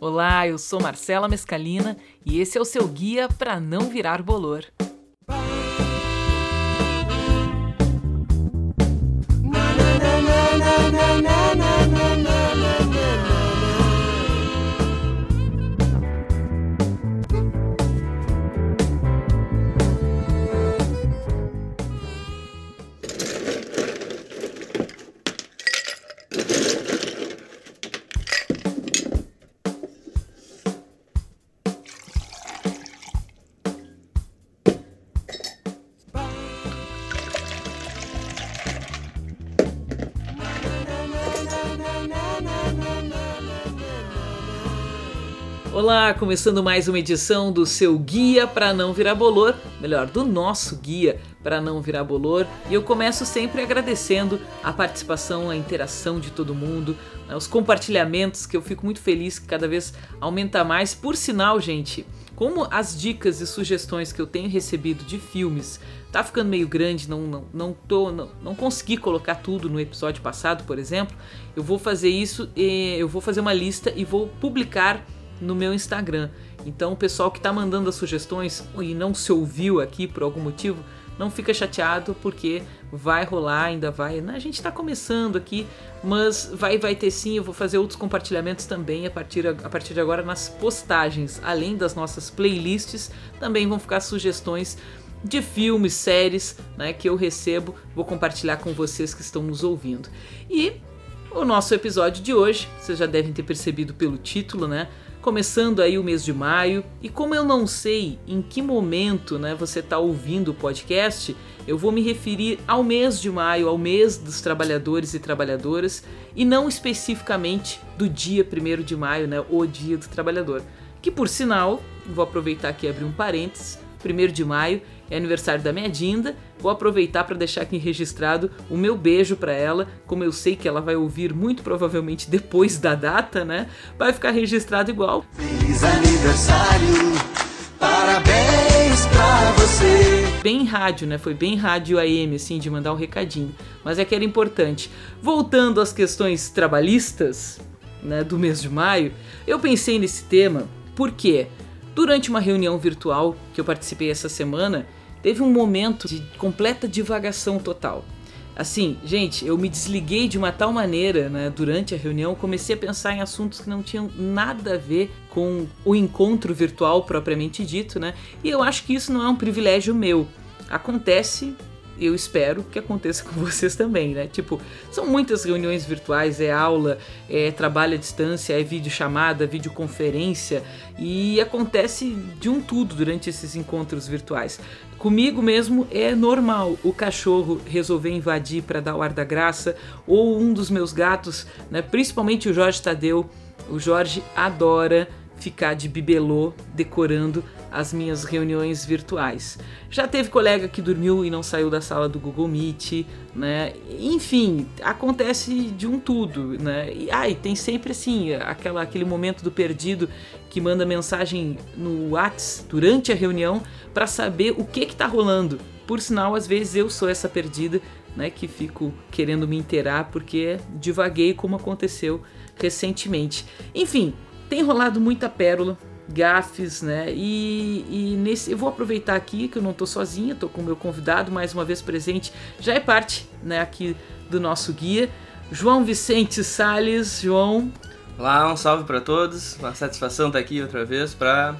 Olá, eu sou Marcela Mescalina e esse é o seu guia para não virar bolor. Olá, começando mais uma edição do seu guia para não virar bolor, melhor, do nosso guia para não virar bolor. E eu começo sempre agradecendo a participação, a interação de todo mundo, né, os compartilhamentos que eu fico muito feliz que cada vez aumenta mais. Por sinal, gente, como as dicas e sugestões que eu tenho recebido de filmes tá ficando meio grande, não não não tô não, não consegui colocar tudo no episódio passado, por exemplo, eu vou fazer isso, eu vou fazer uma lista e vou publicar no meu Instagram. Então, o pessoal que está mandando as sugestões e não se ouviu aqui por algum motivo, não fica chateado porque vai rolar, ainda vai. Né? A gente está começando aqui, mas vai vai ter sim. Eu vou fazer outros compartilhamentos também a partir, a partir de agora nas postagens, além das nossas playlists, também vão ficar sugestões de filmes, séries, né, que eu recebo, vou compartilhar com vocês que estão nos ouvindo. E o nosso episódio de hoje, vocês já devem ter percebido pelo título, né? Começando aí o mês de maio e como eu não sei em que momento né, você está ouvindo o podcast, eu vou me referir ao mês de maio, ao mês dos trabalhadores e trabalhadoras e não especificamente do dia 1 de maio, né, o dia do trabalhador. Que por sinal, vou aproveitar aqui e abrir um parênteses, 1 de maio é aniversário da minha Dinda. Vou aproveitar para deixar aqui registrado o meu beijo para ela, como eu sei que ela vai ouvir muito provavelmente depois da data, né? Vai ficar registrado igual. Feliz aniversário, parabéns pra você. Bem rádio, né? Foi bem rádio AM, assim, de mandar um recadinho. Mas é que era importante. Voltando às questões trabalhistas, né, do mês de maio, eu pensei nesse tema porque durante uma reunião virtual que eu participei essa semana, teve um momento de completa divagação total. Assim, gente, eu me desliguei de uma tal maneira, né, durante a reunião, comecei a pensar em assuntos que não tinham nada a ver com o encontro virtual propriamente dito, né? E eu acho que isso não é um privilégio meu. Acontece eu espero que aconteça com vocês também, né? Tipo, são muitas reuniões virtuais, é aula, é trabalho à distância, é videochamada, videoconferência e acontece de um tudo durante esses encontros virtuais. Comigo mesmo é normal o cachorro resolver invadir para dar o ar da graça ou um dos meus gatos, né? Principalmente o Jorge Tadeu. O Jorge adora ficar de bibelô decorando as minhas reuniões virtuais. Já teve colega que dormiu e não saiu da sala do Google Meet, né? Enfim, acontece de um tudo, né? E ai, tem sempre assim, aquela, aquele momento do perdido que manda mensagem no Whats durante a reunião para saber o que que tá rolando. Por sinal, às vezes eu sou essa perdida, né, que fico querendo me inteirar porque divaguei como aconteceu recentemente. Enfim, tem rolado muita pérola gafes, né? E, e, nesse eu vou aproveitar aqui que eu não tô sozinha, tô com o meu convidado mais uma vez presente, já é parte, né, aqui do nosso guia, João Vicente Sales. João, Olá, um salve para todos. Uma satisfação estar aqui outra vez para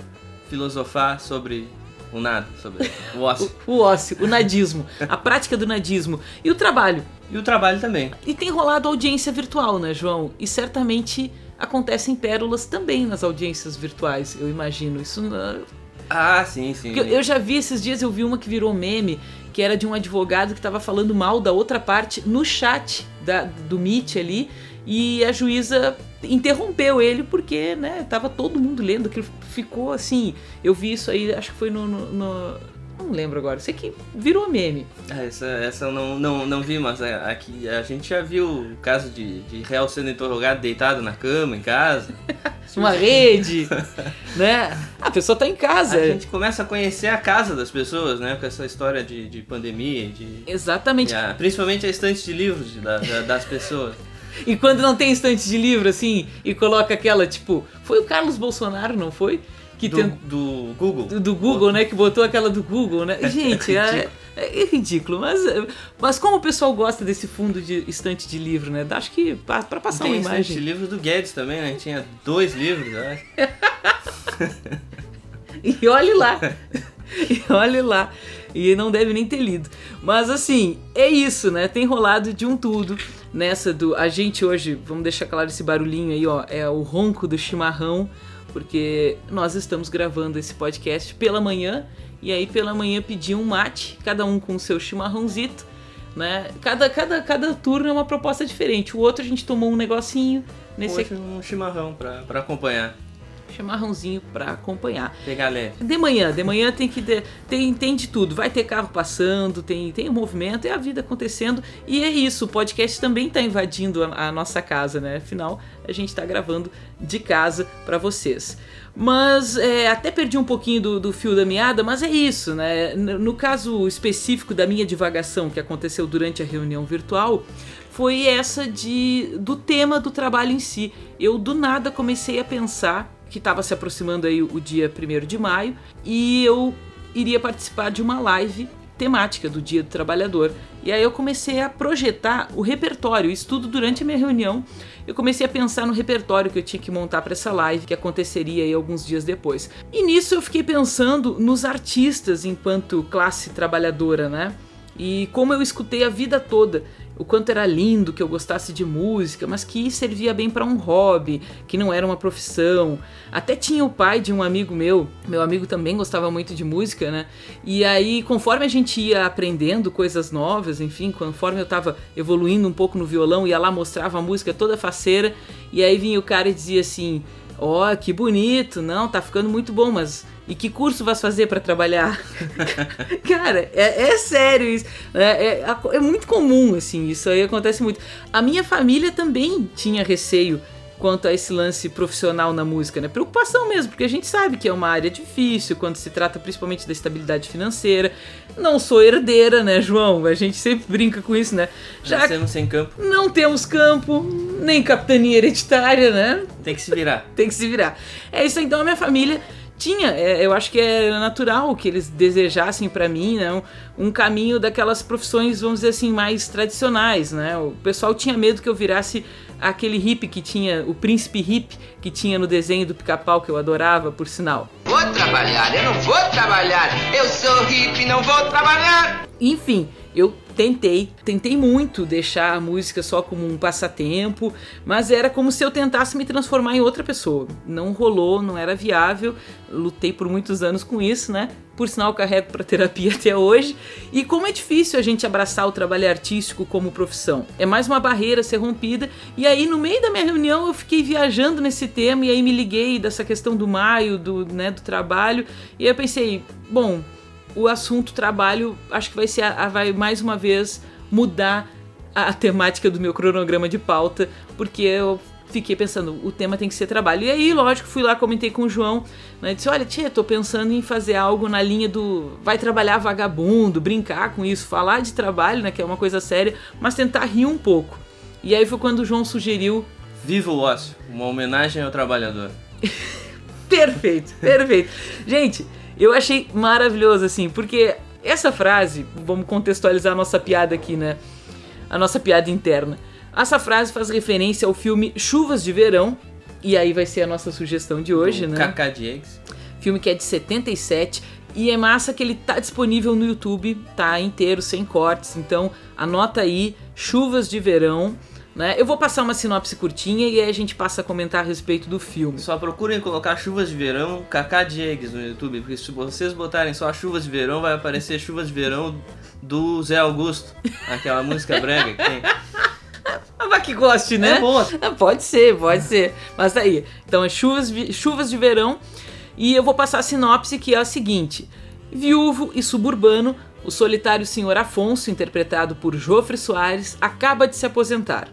filosofar sobre o nada, sobre o ócio. o, o ócio, o nadismo, a prática do nadismo e o trabalho. E o trabalho também. E tem rolado audiência virtual, né, João? E certamente acontecem pérolas também nas audiências virtuais, eu imagino. Isso ah, sim, sim. Eu, eu, já vi esses dias, eu vi uma que virou meme, que era de um advogado que estava falando mal da outra parte no chat da, do Meet ali, e a juíza interrompeu ele porque, né, tava todo mundo lendo, que ficou assim. Eu vi isso aí, acho que foi no, no, no não lembro agora. Sei que virou meme. Ah, essa, essa eu não, não, não vi, mas é, aqui a gente já viu o caso de, de réu sendo interrogado deitado na cama, em casa. Uma rede, né? A pessoa tá em casa. A gente começa a conhecer a casa das pessoas, né? Com essa história de, de pandemia. De, Exatamente. principalmente a estante de livros de, da, das pessoas. E quando não tem estante de livro, assim, e coloca aquela, tipo, foi o Carlos Bolsonaro, não foi? Que do, tem... do Google. Do, do Google, né? Que botou aquela do Google, né? Gente, é, é, ridículo. Mas, mas como o pessoal gosta desse fundo de estante de livro, né? Acho que para passar tem uma imagem. Tem de livro do Guedes também, né? Tinha dois livros, eu acho. e olhe lá. e olhe lá. E não deve nem ter lido. Mas assim, é isso, né? Tem rolado de um tudo nessa do. A gente hoje, vamos deixar claro esse barulhinho aí, ó. É o ronco do chimarrão, porque nós estamos gravando esse podcast pela manhã. E aí pela manhã pedi um mate, cada um com o seu chimarrãozito. Né? Cada, cada, cada turno é uma proposta diferente. O outro a gente tomou um negocinho. Nesse Hoje um chimarrão para acompanhar chimarrãozinho para acompanhar. Pegar leve. De manhã, de manhã tem que ter, tem, tem de tudo. Vai ter carro passando, tem, tem movimento, é a vida acontecendo. E é isso, o podcast também está invadindo a, a, nossa casa, né? Afinal, a gente está gravando de casa para vocês. Mas é, até perdi um pouquinho do, do, fio da meada, mas é isso, né? No caso específico da minha divagação que aconteceu durante a reunião virtual, foi essa de do tema do trabalho em si. Eu do nada comecei a pensar que estava se aproximando aí o dia 1 de maio, e eu iria participar de uma live temática do Dia do Trabalhador. E aí eu comecei a projetar o repertório, isso tudo durante a minha reunião. Eu comecei a pensar no repertório que eu tinha que montar para essa live que aconteceria aí alguns dias depois. E nisso eu fiquei pensando nos artistas enquanto classe trabalhadora, né? E como eu escutei a vida toda o quanto era lindo que eu gostasse de música, mas que servia bem para um hobby, que não era uma profissão. Até tinha o pai de um amigo meu, meu amigo também gostava muito de música, né? E aí, conforme a gente ia aprendendo coisas novas, enfim, conforme eu tava evoluindo um pouco no violão, ia lá mostrava a música toda faceira, e aí vinha o cara e dizia assim: Ó, oh, que bonito, não, tá ficando muito bom, mas e que curso vas fazer para trabalhar? Cara, é, é, sério isso. É, é, é, muito comum, assim, isso aí acontece muito. A minha família também tinha receio quanto a esse lance profissional na música, né? Preocupação mesmo, porque a gente sabe que é uma área difícil quando se trata principalmente da estabilidade financeira. Não sou herdeira, né, João? A gente sempre brinca com isso, né? Já Nascemos sem campo. Não temos campo, nem capitania hereditária, né? Tem que se virar. Tem que se virar. É isso, então a minha família tinha, é, eu acho que é natural que eles desejassem para mim, né, um, um, caminho daquelas profissões, vamos dizer assim, mais tradicionais, né? O pessoal tinha medo que eu virasse aquele hippie que tinha, o príncipe hippie que tinha no desenho do pica-pau que eu adorava, por sinal. Vou trabalhar, eu não vou trabalhar. Eu sou hippie, não vou trabalhar. Enfim, eu tentei, tentei muito deixar a música só como um passatempo, mas era como se eu tentasse me transformar em outra pessoa. Não rolou, não era viável. Lutei por muitos anos com isso, né? Por sinal, carrego para terapia até hoje. E como é difícil a gente abraçar o trabalho artístico como profissão. É mais uma barreira ser rompida. E aí, no meio da minha reunião, eu fiquei viajando nesse tema e aí me liguei dessa questão do maio, do, né, do trabalho. E aí eu pensei, bom, o assunto trabalho acho que vai ser a, a, vai mais uma vez mudar a, a, temática do meu cronograma de pauta, porque eu fiquei pensando, o tema tem que ser trabalho. E aí, lógico, fui lá, comentei com o João, né, disse, olha, tia, tô pensando em fazer algo na linha do vai trabalhar vagabundo, brincar com isso, falar de trabalho, né, que é uma coisa séria, mas tentar rir um pouco. E aí foi quando o João sugeriu... Viva o ócio, uma homenagem ao trabalhador. perfeito, perfeito. Gente, eu achei maravilhoso, assim, porque essa frase, vamos contextualizar a nossa piada aqui, né? A nossa piada interna. Essa frase faz referência ao filme Chuvas de Verão, e aí vai ser a nossa sugestão de hoje, Do né? Kaká Diegues. Filme que é de 77 e é massa que ele tá disponível no YouTube, tá inteiro, sem cortes. Então anota aí, Chuvas de Verão. Né? Eu vou passar uma sinopse curtinha e aí a gente passa a comentar a respeito do filme. Só procurem colocar chuvas de verão, Kaká Diegues no YouTube, porque se vocês botarem só chuvas de verão, vai aparecer chuvas de verão do Zé Augusto, aquela música brega que tem. Mas que goste, né? É boa. Ah, pode ser, pode ser. Mas tá aí. Então é chuvas, chuvas de verão. E eu vou passar a sinopse que é a seguinte: Viúvo e suburbano, o solitário senhor Afonso, interpretado por Jofre Soares, acaba de se aposentar.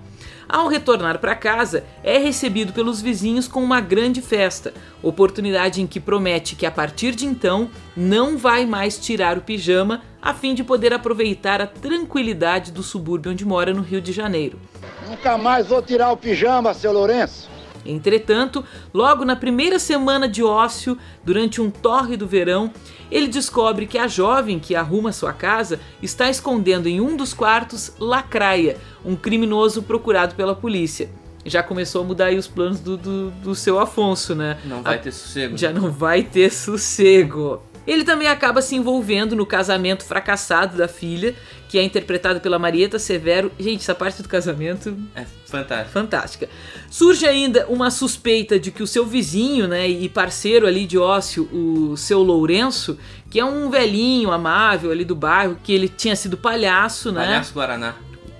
Ao retornar para casa, é recebido pelos vizinhos com uma grande festa, oportunidade em que promete que a partir de então não vai mais tirar o pijama a fim de poder aproveitar a tranquilidade do subúrbio onde mora no Rio de Janeiro. Nunca mais vou tirar o pijama, seu Lourenço. Entretanto, logo na primeira semana de ócio, durante um torre do verão, ele descobre que a jovem que arruma sua casa está escondendo em um dos quartos Lacraia, um criminoso procurado pela polícia. Já começou a mudar aí os planos do, do, do seu Afonso, né? Não vai A- ter sossego. Já não vai ter sossego. Ele também acaba se envolvendo no casamento fracassado da filha, que é interpretada pela Marieta Severo. Gente, essa parte do casamento É fantástico. fantástica. Surge ainda uma suspeita de que o seu vizinho, né, e parceiro ali de ócio, o seu Lourenço, que é um velhinho amável ali do bairro, que ele tinha sido palhaço, né? Palhaço Guaraná.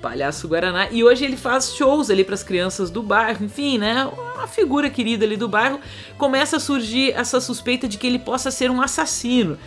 Palhaço Guaraná. E hoje ele faz shows ali para as crianças do bairro, enfim, né? Uma figura querida ali do bairro. Começa a surgir essa suspeita de que ele possa ser um assassino.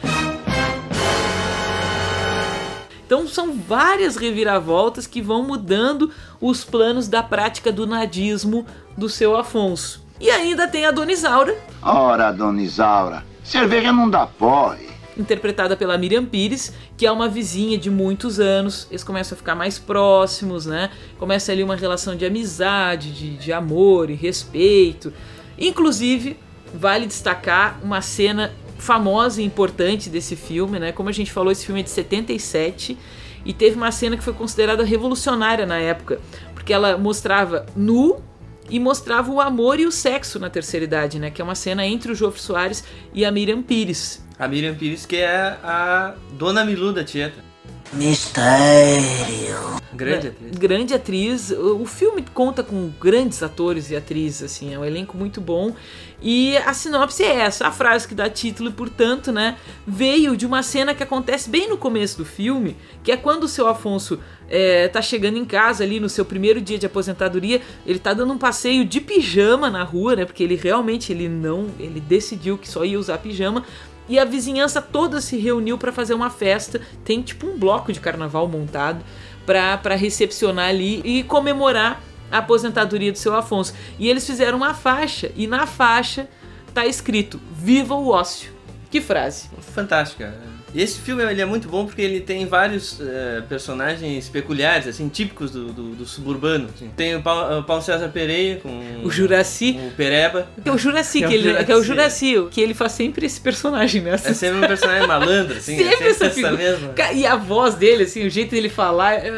Então são várias reviravoltas que vão mudando os planos da prática do nadismo do seu Afonso. E ainda tem a Dona Isaura, Ora, dona Isaura, cerveja não dá porre. Interpretada pela Miriam Pires, que é uma vizinha de muitos anos. Eles começam a ficar mais próximos, né? Começa ali uma relação de amizade, de, de amor e respeito. Inclusive, vale destacar uma cena famosa e importante desse filme, né? Como a gente falou, esse filme é de 77 e teve uma cena que foi considerada revolucionária na época, porque ela mostrava nu e mostrava o amor e o sexo na terceira idade, né? Que é uma cena entre o Jofre Soares e a Miriam Pires. A Miriam Pires, que é a Dona Milu da Tieta. Mistério. Grande atriz. Grande atriz. O o filme conta com grandes atores e atrizes, assim, é um elenco muito bom. E a sinopse é essa, a frase que dá título, e portanto, né, veio de uma cena que acontece bem no começo do filme, que é quando o seu Afonso é, tá chegando em casa ali no seu primeiro dia de aposentadoria, ele tá dando um passeio de pijama na rua, né, porque ele realmente ele não, ele decidiu que só ia usar pijama. E a vizinhança toda se reuniu para fazer uma festa. Tem tipo um bloco de carnaval montado para recepcionar ali e comemorar a aposentadoria do seu Afonso. E eles fizeram uma faixa e na faixa tá escrito: Viva o ócio. Que frase? Fantástica. E esse filme ele é muito bom porque ele tem vários eh, personagens peculiares, assim, típicos do, do, do suburbano. assim. Tem o Paulo, o Paulo César Pereira com O Juraci. o Pereba. Que é o Juraci, É o que, ele, que é o Juraci. Que ele faz sempre esse personagem, né? É sempre um personagem malandro, assim. Sempre é sempre essa essa figura. mesma. E a voz dele, assim, o jeito dele falar, é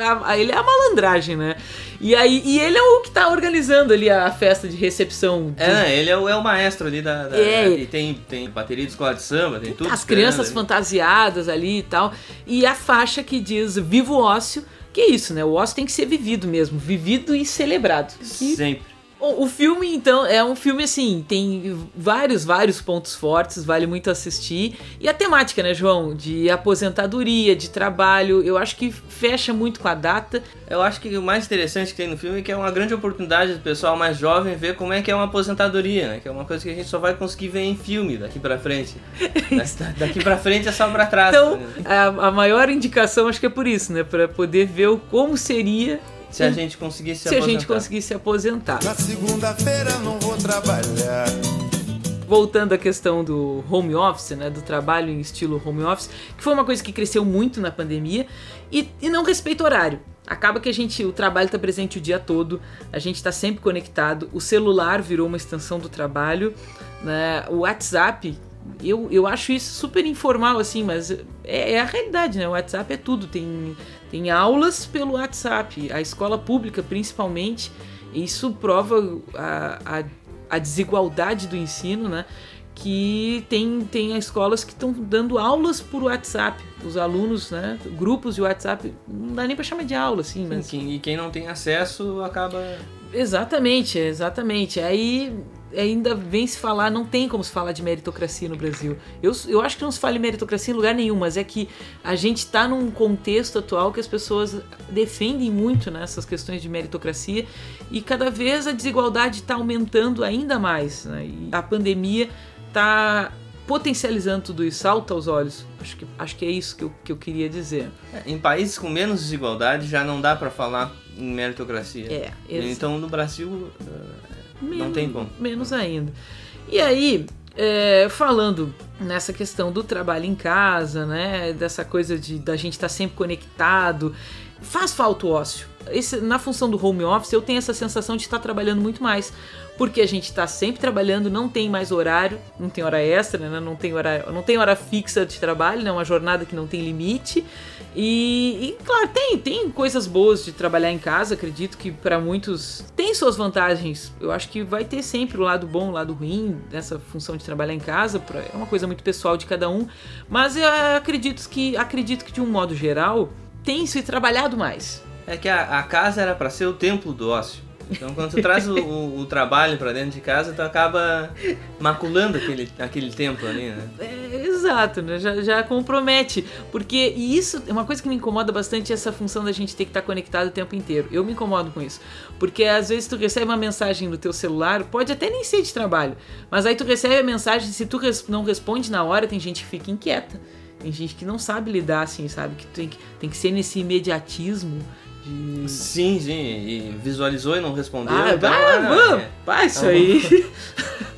ele é a malandragem, né? E aí, e ele é o que tá organizando ali a festa de recepção. do- É, ele é o, é o maestro ali da. da É. E tem, tem bateria de escola de samba, tem tudo. as crianças ali. fantasiadas ali e tal. E a faixa que diz Viva o ócio, que é isso, né? O ócio tem que ser vivido mesmo, vivido e celebrado. E Sempre. O, o filme, então, é um filme assim, tem vários, vários pontos fortes, vale muito assistir. E a temática, né, João? De aposentadoria, de trabalho, eu acho que fecha muito com a data. Eu acho que o mais interessante que tem no filme é que é uma grande oportunidade do pessoal mais jovem ver como é que é uma aposentadoria, né? Que é uma coisa que a gente só vai conseguir ver em filme daqui pra frente. Da- daqui pra frente é só pra trás. Então, né? a, a maior indicação acho que é por isso, né? Pra poder ver o como seria Se a gente conseguisse se, se a aposentar. gente conseguisse se aposentar. Na segunda-feira não vou trabalhar. voltando à questão do home office, né, do trabalho em estilo home office, que foi uma coisa que cresceu muito na pandemia e, e não respeita horário. Acaba que a gente, o trabalho está presente o dia todo, a gente está sempre conectado, o celular virou uma extensão do trabalho, né, o WhatsApp, eu, eu acho isso super informal assim, mas é, é a realidade, né? O WhatsApp é tudo, tem, tem aulas pelo WhatsApp, a escola pública principalmente, isso prova a, a, a desigualdade do ensino, né? Que tem, tem escolas que estão dando aulas por WhatsApp. Os alunos, né? Grupos de WhatsApp, não dá nem para chamar de aula, assim, mas. Quem- E quem não tem acesso acaba. Exatamente, exatamente. Aí ainda vem se falar, não tem como se falar de meritocracia no Brasil. Eu, eu acho que não se fala em meritocracia em lugar nenhum, mas é que a gente está num contexto atual que as pessoas defendem muito né, essas questões de meritocracia e cada vez a desigualdade está aumentando ainda mais. Né? E a pandemia está potencializando tudo isso, salta aos olhos. Acho que, acho que é isso que eu, que eu queria dizer. Em países com menos desigualdade já não dá pra falar em meritocracia. É, Então no Brasil não tem como. Menos ainda. E aí, é, falando nessa questão do trabalho em casa, né? Dessa coisa de da gente estar tá sempre conectado. Faz falta o ócio. Esse, na função do home office, eu tenho essa sensação de estar trabalhando muito mais. Porque a gente está sempre trabalhando, não tem mais horário, não tem hora extra, né? não, tem hora, não tem hora fixa de trabalho, né? uma jornada que não tem limite. E, e, claro, tem, tem coisas boas de trabalhar em casa, acredito que para muitos tem suas vantagens. Eu acho que vai ter sempre o lado bom, o lado ruim dessa função de trabalhar em casa, é uma coisa muito pessoal de cada um, mas eu acredito que acredito que de um modo geral tem se trabalhado mais. É que a, a casa era para ser o templo do ócio. Então, quando tu traz o, o, o trabalho para dentro de casa, tu acaba maculando aquele, aquele tempo ali, né? É, exato, né? Já, já compromete. Porque e isso é uma coisa que me incomoda bastante essa função da gente ter que estar tá conectado o tempo inteiro. Eu me incomodo com isso. Porque às vezes tu recebe uma mensagem no teu celular, pode até nem ser de trabalho, mas aí tu recebe a mensagem, se tu não responde na hora, tem gente que fica inquieta. Tem gente que não sabe lidar assim, sabe? Que tem que, tem que ser nesse imediatismo de... Sim, sim, e visualizou e não respondeu. Ah, então, ah, é, isso é aí.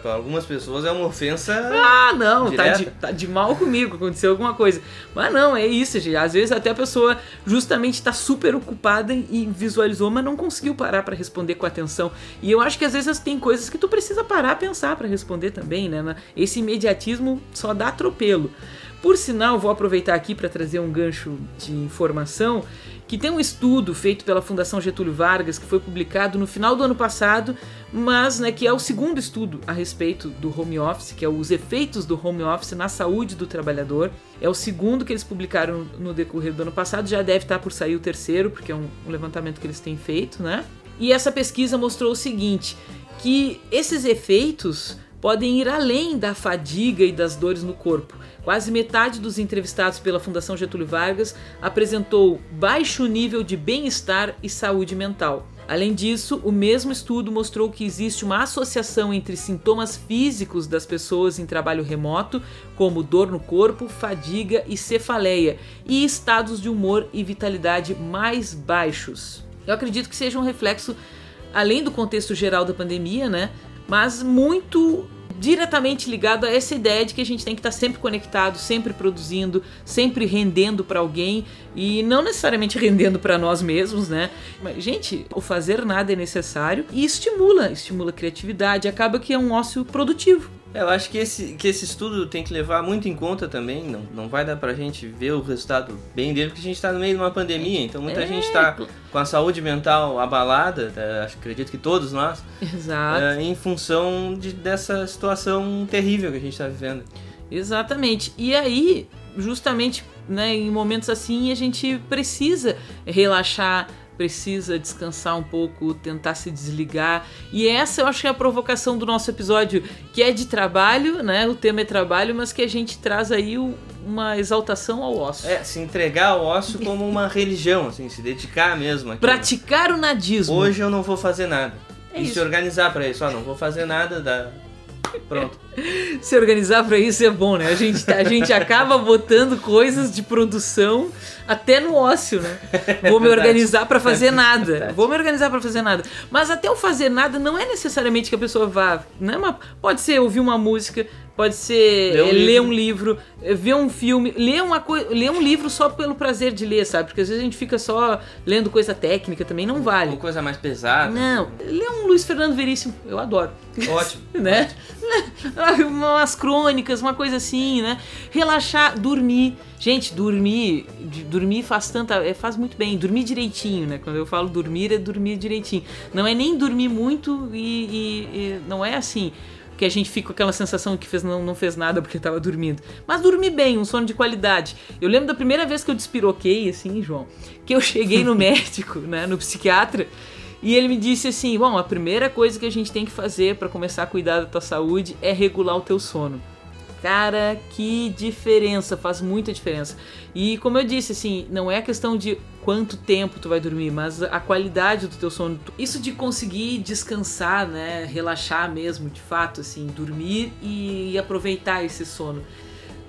Para algumas pessoas é uma ofensa. Ah, não, tá de, tá de, mal comigo, aconteceu alguma coisa. Mas não, é isso, gente. Às vezes até a pessoa justamente está super ocupada e visualizou, mas não conseguiu parar para responder com atenção. E eu acho que às vezes tem coisas que tu precisa parar, pensar para responder também, né? Esse imediatismo só dá atropelo. Por sinal, vou aproveitar aqui para trazer um gancho de informação que tem um estudo feito pela Fundação Getúlio Vargas que foi publicado no final do ano passado, mas né, que é o segundo estudo a respeito do home office, que é os efeitos do home office na saúde do trabalhador. É o segundo que eles publicaram no decorrer do ano passado, já deve estar por sair o terceiro, porque é um, um levantamento que eles têm feito, né? E essa pesquisa mostrou o seguinte, que esses efeitos podem ir além da fadiga e das dores no corpo. Quase metade dos entrevistados pela Fundação Getúlio Vargas apresentou baixo nível de bem-estar e saúde mental. Além disso, o mesmo estudo mostrou que existe uma associação entre sintomas físicos das pessoas em trabalho remoto, como dor no corpo, fadiga e cefaleia, e estados de humor e vitalidade mais baixos. Eu acredito que seja um reflexo, além do contexto geral da pandemia, né? Mas muito diretamente ligado a essa ideia de que a gente tem que estar sempre conectado, sempre produzindo, sempre rendendo para alguém e não necessariamente rendendo para nós mesmos, né? Mas, gente, o fazer nada é necessário e estimula, estimula a criatividade, acaba que é um ócio produtivo. Eu acho que esse, que esse estudo tem que levar muito em conta também. Não, não vai dar pra gente ver o resultado bem dele, porque a gente tá no meio de uma pandemia. Então muita é, gente tá com a saúde mental abalada, tá, acredito que todos nós. Exato. É, em função de, dessa situação terrível que a gente tá vivendo. Exatamente. E aí, justamente né, em momentos assim, a gente precisa relaxar precisa descansar um pouco, tentar se desligar. E essa eu acho que é a provocação do nosso episódio, que é de trabalho, né? O tema é trabalho, mas que a gente traz aí uma exaltação ao ócio. É, se entregar ao ócio como uma religião, assim, se dedicar mesmo. Àquilo. Praticar o nadismo. Hoje eu não vou fazer nada. É e isso. se organizar para isso, ó, não vou fazer nada, da Pronto. Se organizar para isso é bom, né? A gente, a gente acaba botando coisas de produção até no ócio, né? Vou me organizar para fazer nada. Vou me organizar para fazer nada. Mas até o fazer nada não é necessariamente que a pessoa vá. Não é uma, pode ser ouvir uma música, pode ser ler um, ler livro. um livro, ver um filme, ler, uma ler um livro só pelo prazer de ler, sabe? Porque às vezes a gente fica só lendo coisa técnica também, não vale. Ou coisa mais pesada. Não, ler um Luiz Fernando Veríssimo, eu adoro. Ótimo. né? Ótimo. Umas crônicas, uma coisa assim, né? Relaxar, dormir. Gente, dormir, dormir faz tanta, é, faz muito bem, dormir direitinho, né? Quando eu falo dormir, é dormir direitinho. Não é nem dormir muito e, e, e não é assim que a gente fica com aquela sensação que fez, não, não fez nada porque estava dormindo. Mas dormir bem, um sono de qualidade. Eu lembro da primeira vez que eu despiroquei, assim, João, que eu cheguei no médico, né, no psiquiatra, e ele me disse assim: Bom, a primeira coisa que a gente tem que fazer para começar a cuidar da tua saúde é regular o teu sono. Cara, que diferença, faz muita diferença. E como eu disse, assim, não é questão de quanto tempo tu vai dormir, mas a qualidade do teu sono. Isso de conseguir descansar, né, relaxar mesmo, de fato, assim, dormir e aproveitar esse sono.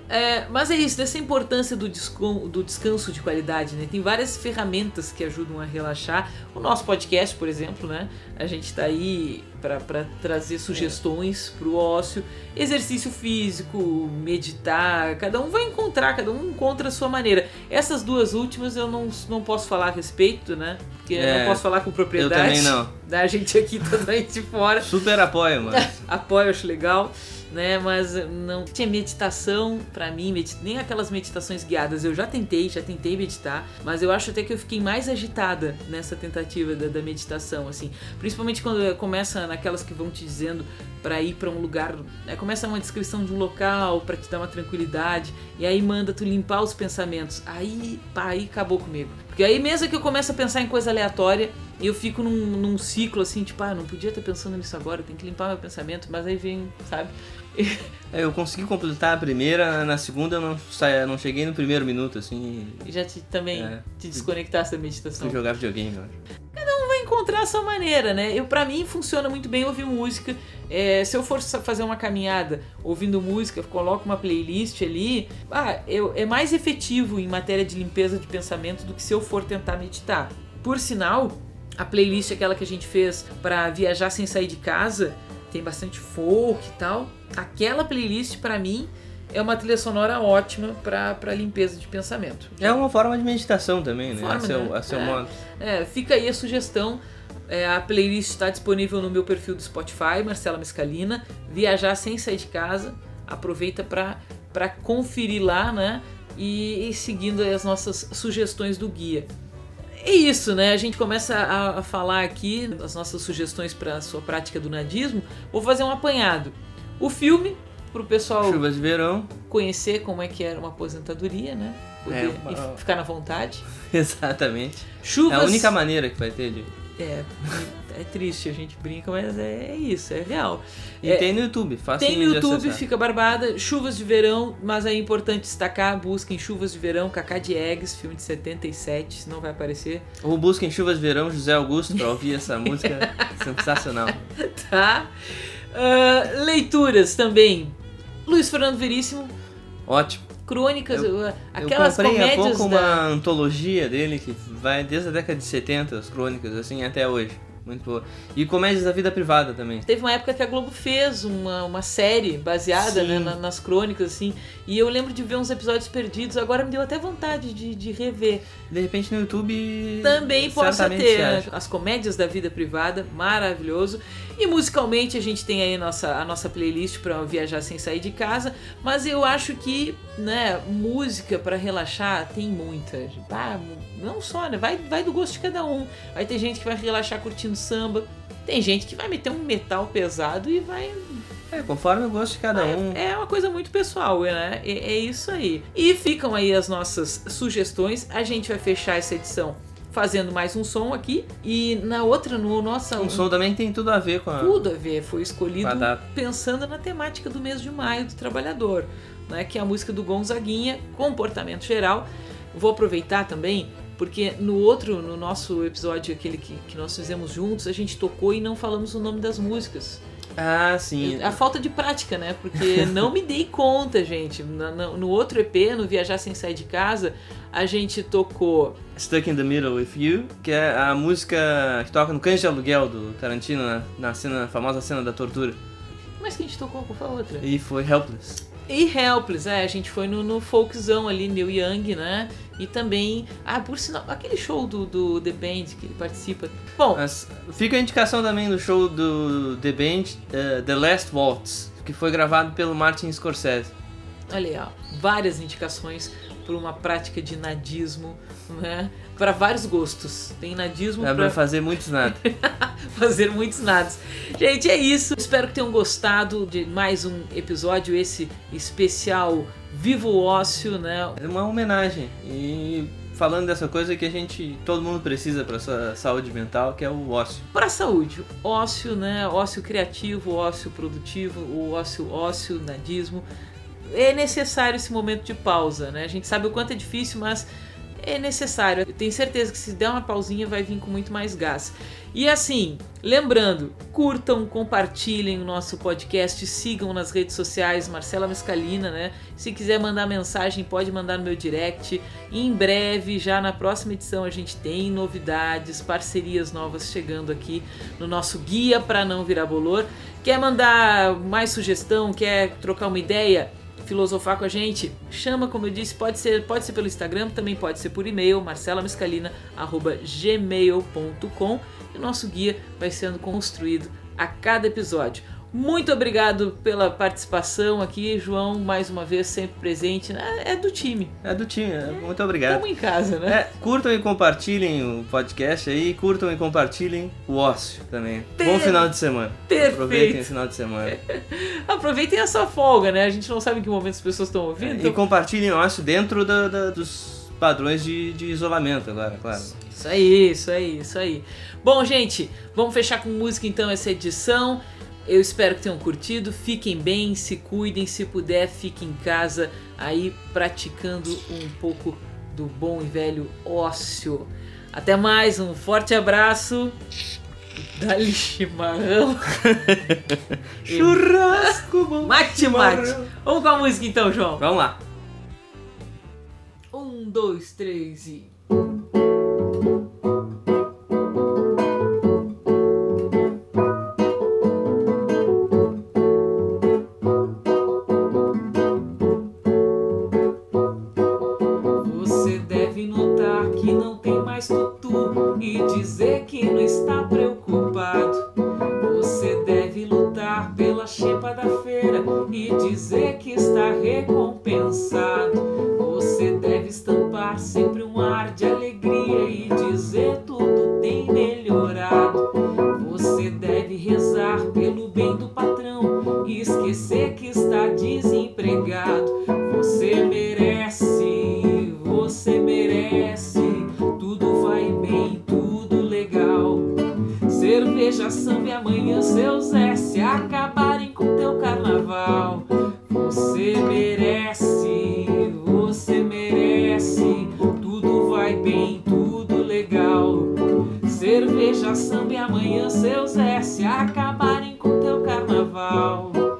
É, mas é isso, dessa importância do, do descanso de qualidade, né? Tem várias ferramentas que ajudam a relaxar. O nosso podcast, por exemplo, né? A gente está aí para trazer sugestões para o ócio. Exercício físico, meditar, cada um vai encontrar, cada um encontra a sua maneira. Essas duas últimas eu não, não posso falar a respeito, né? Porque eu É, não posso falar com propriedade. eu também não. Da gente aqui de fora. Super apoio, mano. Apoio, acho legal, né? Mas não tinha meditação pra mim, medit... nem aquelas meditações guiadas. Eu já tentei, já tentei meditar, mas eu acho até que eu fiquei mais agitada nessa tentativa da, da meditação, assim. Principalmente quando começa naquelas que vão te dizendo pra ir pra um lugar, né? começa uma descrição de um local pra te dar uma tranquilidade e aí manda tu limpar os pensamentos. Aí, pá, aí acabou comigo. Porque aí mesmo que eu começo a pensar em coisa aleatória, eu fico num, num ciclo assim, tipo, ah, não podia estar pensando nisso agora, tenho que limpar meu pensamento, mas aí vem, sabe? É, Eu consegui completar a primeira, na segunda eu não, saia, não cheguei no primeiro minuto, assim, E já te, também É. te desconectasse da meditação. fui jogar videogame, eu acho. vai encontrar a sua maneira, né? Eu, para mim funciona muito bem ouvir música. É, se eu for fazer uma caminhada ouvindo música, eu coloco uma playlist ali, ah, eu, é mais efetivo em matéria de limpeza de pensamento do que se eu for tentar meditar. Por sinal, a playlist aquela que a gente fez para viajar sem sair de casa, tem bastante folk e tal. Aquela playlist para mim é uma trilha sonora ótima para limpeza de pensamento. É uma forma de meditação também, né? Forma, a seu, né? a seu É. modo. É, fica aí a sugestão. É, a playlist está disponível no meu perfil do Spotify, Marcela Mescalina. Viajar sem sair de casa. Aproveita para conferir lá, né? E, e seguindo as nossas sugestões do guia. É isso, né? A gente começa a, a falar aqui das nossas sugestões para a sua prática do nadismo. Vou fazer um apanhado. O filme, para o pessoal Chuvas de verão, conhecer como é que era uma aposentadoria, né? Poder É, uma- ficar na vontade. exatamente. Chuvas. É a única maneira que vai ter de. É, é triste, a gente brinca, mas é isso, é real. E É, tem no YouTube, fácil Tem no de YouTube, acessar. fica barbada, Chuvas de Verão, mas é importante destacar, busquem Chuvas de Verão, Cacá Diegues, filme de 77, senão vai aparecer, Ou busquem Chuvas de Verão, José Augusto, pra ouvir essa música sensacional. tá? Ah, leituras também, Luiz Fernando Veríssimo, Ótimo. crônicas, Eu- uh, aquelas eu comprei há comédias pouco da... uma antologia dele que vai desde a década de 70, as crônicas, assim, até hoje. Muito boa. E comédias da vida privada também. Teve uma época que a Globo fez uma, uma série baseada né, na- nas crônicas, assim, e eu lembro de ver uns episódios perdidos, agora me deu até vontade de, de rever. De repente no YouTube. Também possa ter né, as comédias da vida privada, maravilhoso. E musicalmente a gente tem aí a nossa, a nossa playlist para viajar sem sair de casa, mas eu acho que, né, música para relaxar tem muita. Ah, não só, né? Vai, vai do gosto de cada um. Vai ter gente que vai relaxar curtindo samba, tem gente que vai meter um metal pesado e vai É, conforme o gosto de cada um. é, uma coisa muito pessoal, né? É, é isso aí. E ficam aí as nossas sugestões. A gente vai fechar essa edição fazendo mais um som aqui. E na outra, no nossa. Um som também tem tudo a ver com a. Tudo a ver, foi escolhido pensando na temática do mês de maio do trabalhador, né? Que é a música do Gonzaguinha, comportamento geral. Vou aproveitar também, porque no outro, no nosso episódio, aquele que, que nós fizemos juntos, a gente tocou e não falamos o nome das músicas. Ah, sim. A falta de prática, né? Porque não me dei conta, gente. Na- No, outro EP, no Viajar Sem Sair de Casa, a gente tocou. Stuck in the Middle with You, que é a música que toca no Cães de Aluguel do Tarantino, na, na cena, na famosa cena da tortura. Mas que a gente tocou? Qual foi a outra? E foi Helpless. E Helpless, é, a gente foi no, no folkzão ali, Neil Young, né? E também, ah, por sinal, aquele show do, do The Band que ele participa. Bom, Mas fica a indicação também do show do The Band, eh, The Last Waltz, que foi gravado pelo Martin Scorsese. olha aí, ó, várias indicações por uma prática de nadismo, né? Para vários gostos. Tem nadismo Dá para pra fazer muitos nada. fazer muitos nados. Gente, é isso. Espero que tenham gostado de mais um episódio, esse especial Vivo o Ócio, né? É uma homenagem. E falando dessa coisa que a gente, todo mundo precisa pra sua saúde mental, que é o ócio. Para a saúde, ócio, né? Ócio criativo, ócio produtivo, o ócio, ócio, nadismo. É necessário esse momento de pausa, né? A gente sabe o quanto é difícil, mas é necessário. Eu tenho certeza que se der uma pausinha vai vir com muito mais gás. E assim, lembrando, curtam, compartilhem o nosso podcast, sigam nas redes sociais, Marcela Mescalina, né? Se quiser mandar mensagem, pode mandar no meu direct. E em breve, já na próxima edição, a gente tem novidades, parcerias novas chegando aqui no nosso guia para não virar bolor. Quer mandar mais sugestão, quer trocar uma ideia? Filosofar com a gente, chama, como eu disse, pode ser, pode ser pelo Instagram, também pode ser por e-mail, marcelamescalina@gmail.com. E o nosso guia vai sendo construído a cada episódio. Muito obrigado pela participação aqui, João, mais uma vez sempre presente. É, é do time. É do time, é, muito obrigado. Estamos em casa, né? É, curtam e compartilhem o podcast aí, curtam e compartilhem o ócio também. Per... Bom final de semana. Perfeito. Aproveitem o final de semana. Aproveitem essa folga, né? A gente não sabe em que momento as pessoas estão ouvindo. É, então... E compartilhem o ócio dentro da, da, dos padrões de, de isolamento agora, claro. Isso aí, isso aí, isso aí. Bom, gente, vamos fechar com música então essa edição. Eu espero que tenham curtido. Fiquem bem, se cuidem, se puder, fiquem em casa aí praticando um pouco do bom e velho ócio. Até mais, um forte abraço. Dali chimarrão. Churrasco bom. Mate, mate. Vamos com a música então, João. Vamos lá. Um, dois, três e. amanhã seus S acabarem com teu carnaval.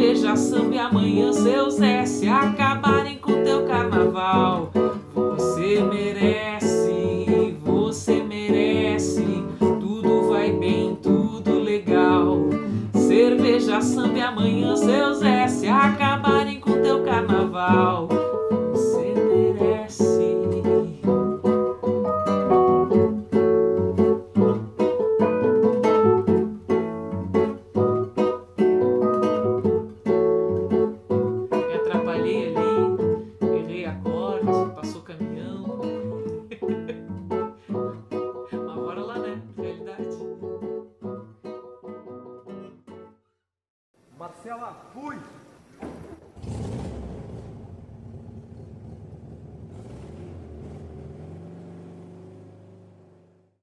Marcela, fui!